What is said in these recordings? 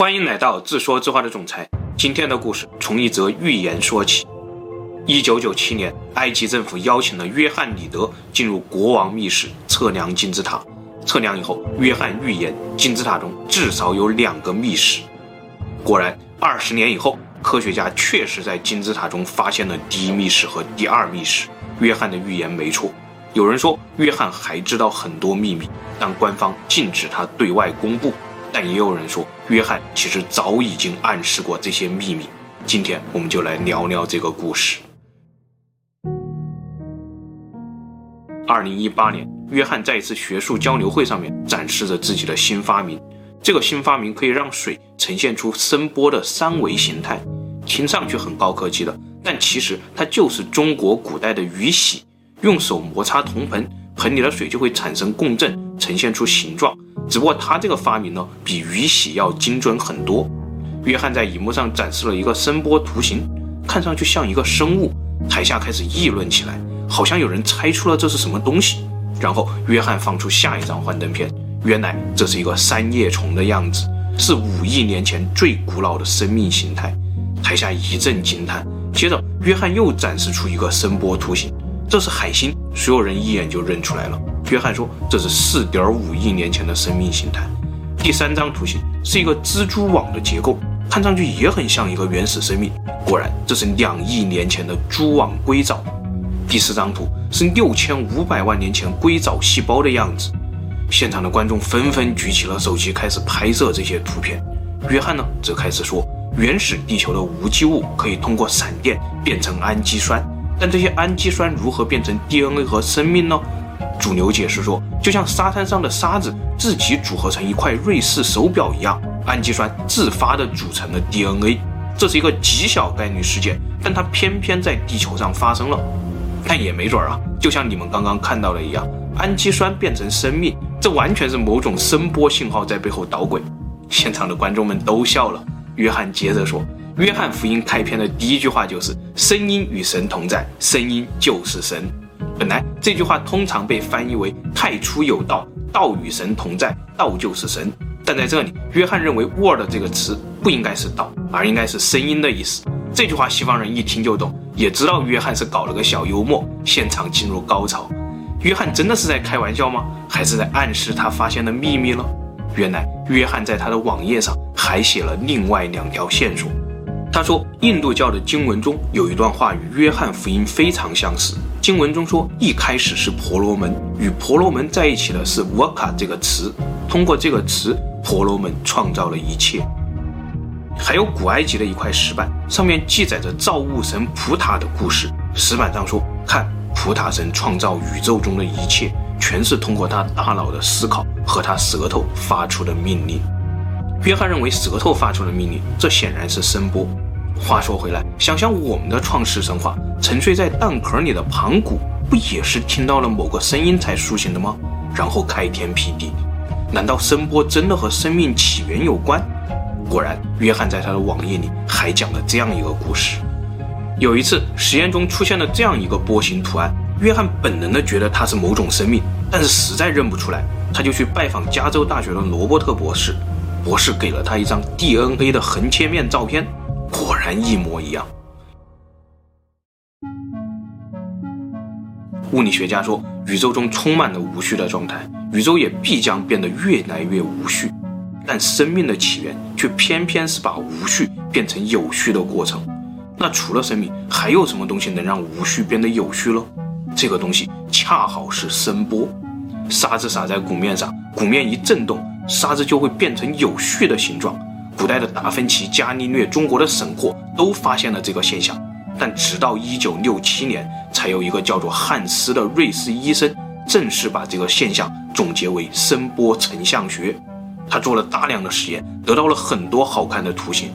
欢迎来到自说自话的总裁。今天的故事从一则寓言说起。一九九七年，埃及政府邀请了约翰·里德进入国王密室测量金字塔。测量以后，约翰预言金字塔中至少有两个密室。果然，二十年以后，科学家确实在金字塔中发现了第一密室和第二密室。约翰的预言没错。有人说，约翰还知道很多秘密，但官方禁止他对外公布。但也有人说，约翰其实早已经暗示过这些秘密。今天我们就来聊聊这个故事。二零一八年，约翰在一次学术交流会上面展示着自己的新发明。这个新发明可以让水呈现出声波的三维形态，听上去很高科技的，但其实它就是中国古代的鱼洗。用手摩擦铜盆，盆里的水就会产生共振，呈现出形状。只不过他这个发明呢，比鱼洗要精准很多。约翰在荧幕上展示了一个声波图形，看上去像一个生物。台下开始议论起来，好像有人猜出了这是什么东西。然后约翰放出下一张幻灯片，原来这是一个三叶虫的样子，是五亿年前最古老的生命形态。台下一阵惊叹。接着，约翰又展示出一个声波图形，这是海星，所有人一眼就认出来了。约翰说：“这是四点五亿年前的生命形态。”第三张图形是一个蜘蛛网的结构，看上去也很像一个原始生命。果然，这是两亿年前的蛛网硅藻。第四张图是六千五百万年前硅藻细胞的样子。现场的观众纷纷举起了手机，开始拍摄这些图片。约翰呢，则开始说：“原始地球的无机物可以通过闪电变成氨基酸，但这些氨基酸如何变成 DNA 和生命呢？”主流解释说，就像沙滩上的沙子自己组合成一块瑞士手表一样，氨基酸自发地组成了 DNA。这是一个极小概率事件，但它偏偏在地球上发生了。但也没准儿啊，就像你们刚刚看到的一样，氨基酸变成生命，这完全是某种声波信号在背后捣鬼。现场的观众们都笑了。约翰接着说：“约翰福音开篇的第一句话就是‘声音与神同在，声音就是神’。”本来这句话通常被翻译为“太初有道，道与神同在，道就是神”。但在这里，约翰认为 “word” 这个词不应该是道，而应该是声音的意思。这句话西方人一听就懂，也知道约翰是搞了个小幽默。现场进入高潮。约翰真的是在开玩笑吗？还是在暗示他发现的秘密呢？原来，约翰在他的网页上还写了另外两条线索。他说，印度教的经文中有一段话与约翰福音非常相似。经文中说，一开始是婆罗门，与婆罗门在一起的是沃卡这个词，通过这个词，婆罗门创造了一切。还有古埃及的一块石板，上面记载着造物神普塔的故事。石板上说，看普塔神创造宇宙中的一切，全是通过他大脑的思考和他舌头发出的命令。约翰认为舌头发出的命令，这显然是声波。话说回来，想想我们的创世神话，沉睡在蛋壳里的盘古，不也是听到了某个声音才苏醒的吗？然后开天辟地，难道声波真的和生命起源有关？果然，约翰在他的网页里还讲了这样一个故事：有一次，实验中出现了这样一个波形图案，约翰本能的觉得它是某种生命，但是实在认不出来，他就去拜访加州大学的罗伯特博士，博士给了他一张 DNA 的横切面照片。果然一模一样。物理学家说，宇宙中充满了无序的状态，宇宙也必将变得越来越无序。但生命的起源却偏偏是把无序变成有序的过程。那除了生命，还有什么东西能让无序变得有序呢？这个东西恰好是声波。沙子撒在鼓面上，鼓面一震动，沙子就会变成有序的形状。古代的达芬奇、伽利略、中国的沈括都发现了这个现象，但直到一九六七年，才有一个叫做汉斯的瑞士医生正式把这个现象总结为声波成像学。他做了大量的实验，得到了很多好看的图形。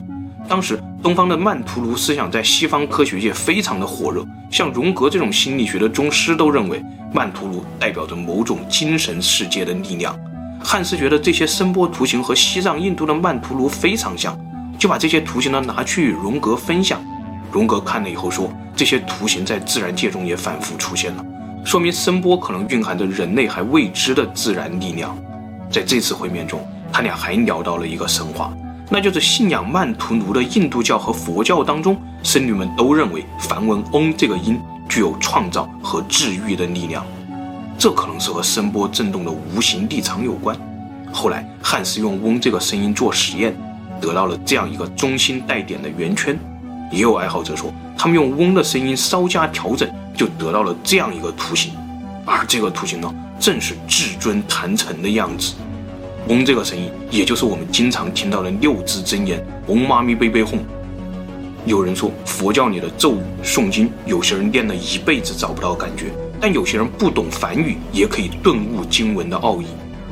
当时，东方的曼陀罗思想在西方科学界非常的火热，像荣格这种心理学的宗师都认为曼陀罗代表着某种精神世界的力量。汉斯觉得这些声波图形和西藏、印度的曼陀罗非常像，就把这些图形呢拿去与荣格分享。荣格看了以后说，这些图形在自然界中也反复出现了，说明声波可能蕴含着人类还未知的自然力量。在这次会面中，他俩还聊到了一个神话，那就是信仰曼荼罗的印度教和佛教当中，僧侣们都认为梵文嗡这个音具有创造和治愈的力量。这可能是和声波震动的无形力场有关。后来汉斯用嗡这个声音做实验，得到了这样一个中心带点的圆圈。也有爱好者说，他们用嗡的声音稍加调整，就得到了这样一个图形。而这个图形呢，正是至尊坛城的样子。嗡这个声音，也就是我们经常听到的六字真言“嗡嘛咪呗呗吽”。有人说，佛教里的咒语诵经，有些人念了一辈子找不到感觉。但有些人不懂梵语，也可以顿悟经文的奥义。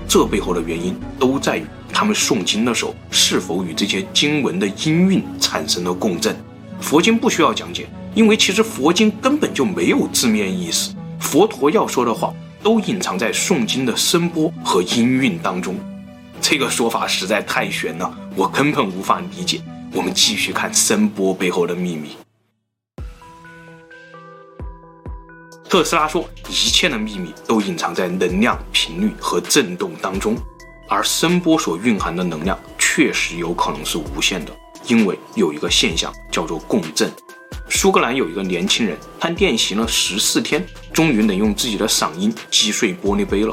这背后的原因都在于他们诵经的时候是否与这些经文的音韵产生了共振。佛经不需要讲解，因为其实佛经根本就没有字面意思。佛陀要说的话都隐藏在诵经的声波和音韵当中。这个说法实在太玄了，我根本无法理解。我们继续看声波背后的秘密。特斯拉说，一切的秘密都隐藏在能量、频率和振动当中，而声波所蕴含的能量确实有可能是无限的，因为有一个现象叫做共振。苏格兰有一个年轻人，他练习了十四天，终于能用自己的嗓音击碎玻璃杯了。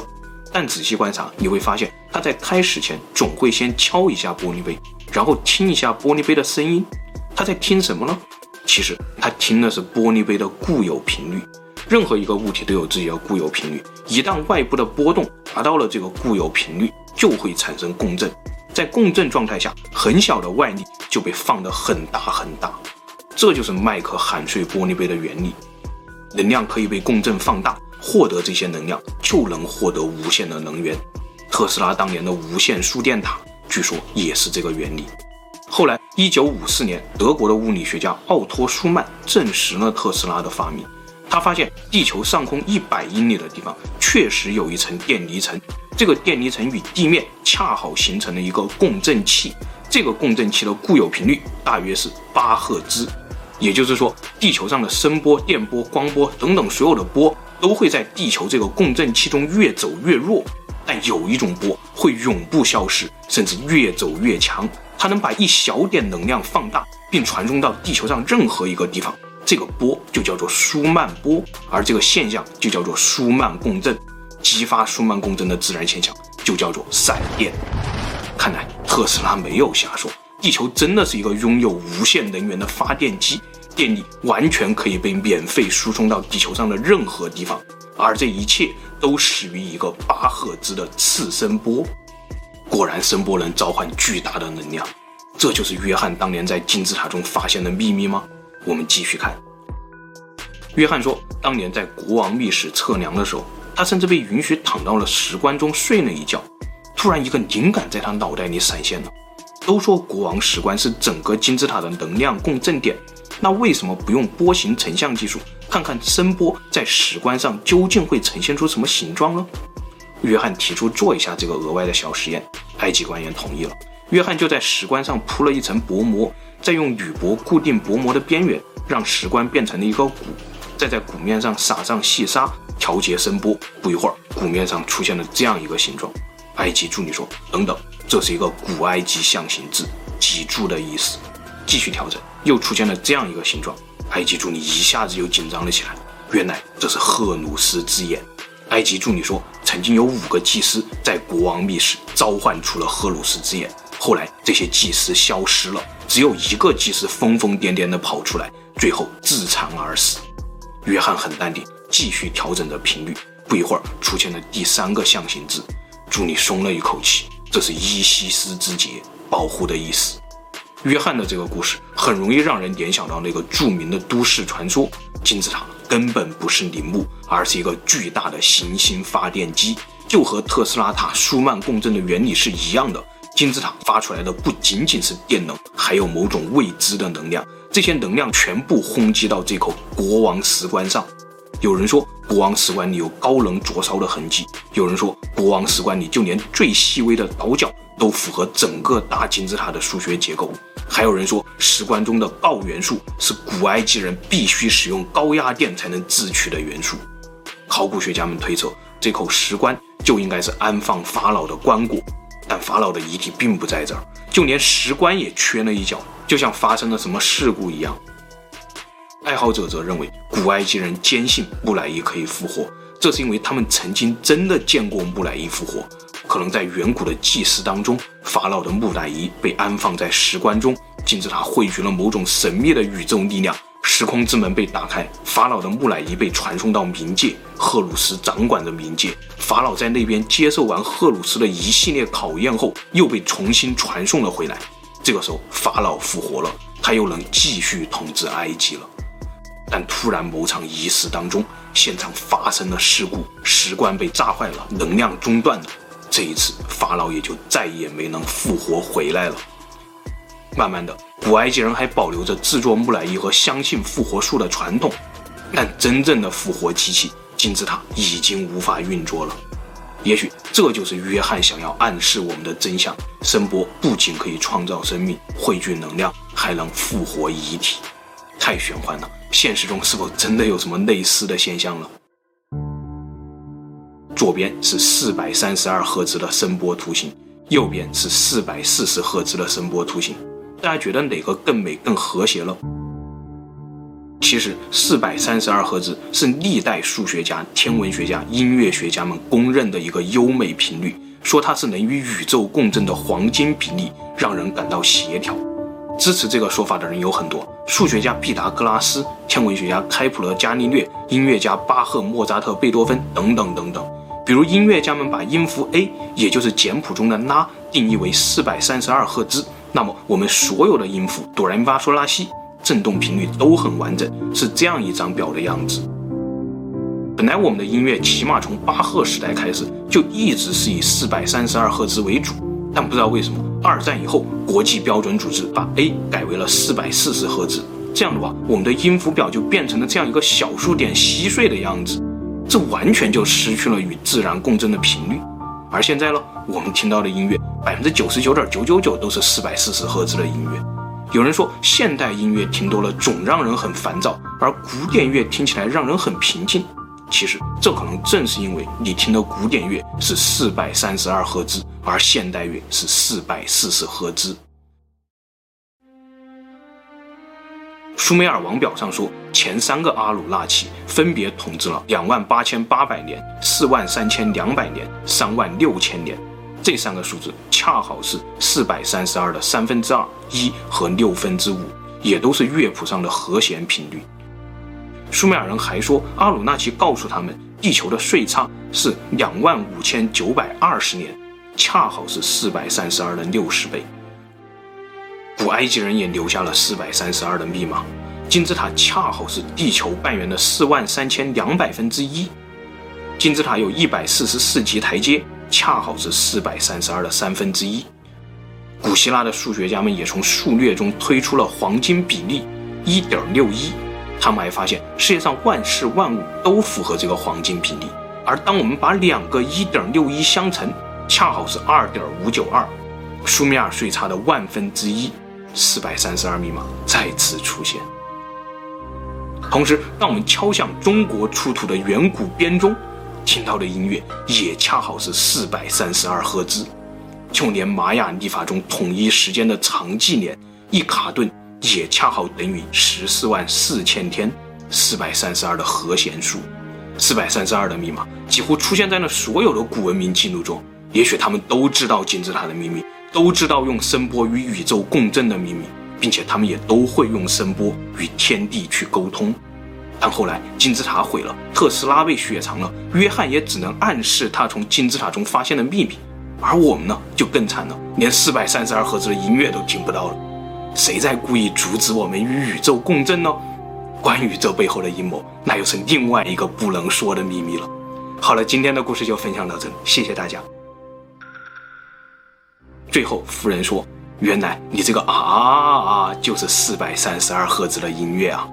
但仔细观察，你会发现他在开始前总会先敲一下玻璃杯，然后听一下玻璃杯的声音。他在听什么呢？其实他听的是玻璃杯的固有频率。任何一个物体都有自己的固有频率，一旦外部的波动达到了这个固有频率，就会产生共振。在共振状态下，很小的外力就被放得很大很大。这就是麦克喊碎玻璃杯的原理。能量可以被共振放大，获得这些能量就能获得无限的能源。特斯拉当年的无线输电塔，据说也是这个原理。后来，一九五四年，德国的物理学家奥托·舒曼证实了特斯拉的发明。他发现地球上空一百英里的地方确实有一层电离层，这个电离层与地面恰好形成了一个共振器。这个共振器的固有频率大约是八赫兹，也就是说，地球上的声波、电波、光波等等所有的波都会在地球这个共振器中越走越弱，但有一种波会永不消失，甚至越走越强。它能把一小点能量放大，并传送到地球上任何一个地方。这个波就叫做舒曼波，而这个现象就叫做舒曼共振。激发舒曼共振的自然现象就叫做闪电。看来特斯拉没有瞎说，地球真的是一个拥有无限能源的发电机，电力完全可以被免费输送到地球上的任何地方，而这一切都始于一个八赫兹的次声波。果然，声波能召唤巨大的能量，这就是约翰当年在金字塔中发现的秘密吗？我们继续看。约翰说，当年在国王密室测量的时候，他甚至被允许躺到了石棺中睡了一觉。突然，一个灵感在他脑袋里闪现了。都说国王石棺是整个金字塔的能量共振点，那为什么不用波形成像技术，看看声波在石棺上究竟会呈现出什么形状呢？约翰提出做一下这个额外的小实验，埃及官员同意了。约翰就在石棺上铺了一层薄膜。再用铝箔固定薄膜的边缘，让石棺变成了一个鼓，再在鼓面上撒上细沙，调节声波。不一会儿，鼓面上出现了这样一个形状。埃及助理说：“等等，这是一个古埃及象形字，脊柱的意思。”继续调整，又出现了这样一个形状。埃及助理一下子又紧张了起来。原来这是荷鲁斯之眼。埃及助理说：“曾经有五个祭司在国王密室召唤出了荷鲁斯之眼。”后来这些祭司消失了，只有一个祭司疯疯癫癫地跑出来，最后自残而死。约翰很淡定，继续调整着频率。不一会儿，出现了第三个象形字。助理松了一口气，这是伊西斯之节，保护的意思。约翰的这个故事很容易让人联想到那个著名的都市传说：金字塔根本不是陵墓，而是一个巨大的行星发电机，就和特斯拉塔舒曼共振的原理是一样的。金字塔发出来的不仅仅是电能，还有某种未知的能量。这些能量全部轰击到这口国王石棺上。有人说，国王石棺里有高能灼烧的痕迹；有人说，国王石棺里就连最细微的倒角都符合整个大金字塔的数学结构；还有人说，石棺中的鋯元素是古埃及人必须使用高压电才能制取的元素。考古学家们推测，这口石棺就应该是安放法老的棺椁。但法老的遗体并不在这儿，就连石棺也缺了一角，就像发生了什么事故一样。爱好者则认为，古埃及人坚信木乃伊可以复活，这是因为他们曾经真的见过木乃伊复活。可能在远古的祭祀当中，法老的木乃伊被安放在石棺中，金字塔汇聚了某种神秘的宇宙力量，时空之门被打开，法老的木乃伊被传送到冥界，赫鲁斯掌管着冥界，法老在那边接受完赫鲁斯的一系列考验后，又被重新传送了回来。这个时候，法老复活了，他又能继续统治埃及了。但突然，某场仪式当中，现场发生了事故，石棺被炸坏了，能量中断了。这一次，法老也就再也没能复活回来了。慢慢的，古埃及人还保留着制作木乃伊和相信复活术的传统，但真正的复活机器金字塔已经无法运作了。也许这就是约翰想要暗示我们的真相：声波不仅可以创造生命、汇聚能量，还能复活遗体。太玄幻了，现实中是否真的有什么类似的现象呢？左边是四百三十二赫兹的声波图形，右边是四百四十赫兹的声波图形。大家觉得哪个更美、更和谐了？其实，四百三十二赫兹是历代数学家、天文学家、音乐学家们公认的一个优美频率，说它是能与宇宙共振的黄金比例，让人感到协调。支持这个说法的人有很多，数学家毕达哥拉斯、天文学家开普勒、伽利略、音乐家巴赫、莫扎特、贝多芬等等等等。比如音乐家们把音符 A，也就是简谱中的拉，定义为四百三十二赫兹，那么我们所有的音符哆来咪发嗦拉西，振动频率都很完整，是这样一张表的样子。本来我们的音乐起码从巴赫时代开始就一直是以四百三十二赫兹为主，但不知道为什么。二战以后，国际标准组织把 A 改为了四百四十赫兹，这样的话，我们的音符表就变成了这样一个小数点稀碎的样子，这完全就失去了与自然共振的频率。而现在呢，我们听到的音乐百分之九十九点九九九都是四百四十赫兹的音乐。有人说，现代音乐听多了总让人很烦躁，而古典乐听起来让人很平静。其实，这可能正是因为你听的古典乐是四百三十二赫兹，而现代乐是四百四十赫兹。苏美尔王表上说，前三个阿努纳奇分别统治了两万八千八百年、四万三千两百年、三万六千年。这三个数字恰好是四百三十二的三分之二、一和六分之五，也都是乐谱上的和弦频率。苏美尔人还说，阿努纳奇告诉他们，地球的岁差是两万五千九百二十年，恰好是四百三十二的六十倍。古埃及人也留下了四百三十二的密码，金字塔恰好是地球半圆的四万三千两百分之一。金字塔有一百四十四级台阶，恰好是四百三十二的三分之一。古希腊的数学家们也从数列中推出了黄金比例一点六一。他们还发现，世界上万事万物都符合这个黄金比例，而当我们把两个一点六一相乘，恰好是二点五九二，苏美尔岁差的万分之一，四百三十二密码再次出现。同时，当我们敲响中国出土的远古编钟，听到的音乐也恰好是四百三十二赫兹，就连玛雅历法中统一时间的长纪年一卡顿。也恰好等于十四万四千天，四百三十二的和弦数，四百三十二的密码几乎出现在了所有的古文明记录中。也许他们都知道金字塔的秘密，都知道用声波与宇宙共振的秘密，并且他们也都会用声波与天地去沟通。但后来金字塔毁了，特斯拉被雪藏了，约翰也只能暗示他从金字塔中发现的秘密，而我们呢，就更惨了，连四百三十二赫兹的音乐都听不到了。谁在故意阻止我们与宇宙共振呢？关于这背后的阴谋，那又是另外一个不能说的秘密了。好了，今天的故事就分享到这里，谢谢大家。最后，夫人说：“原来你这个啊啊啊就是四百三十二赫兹的音乐啊。”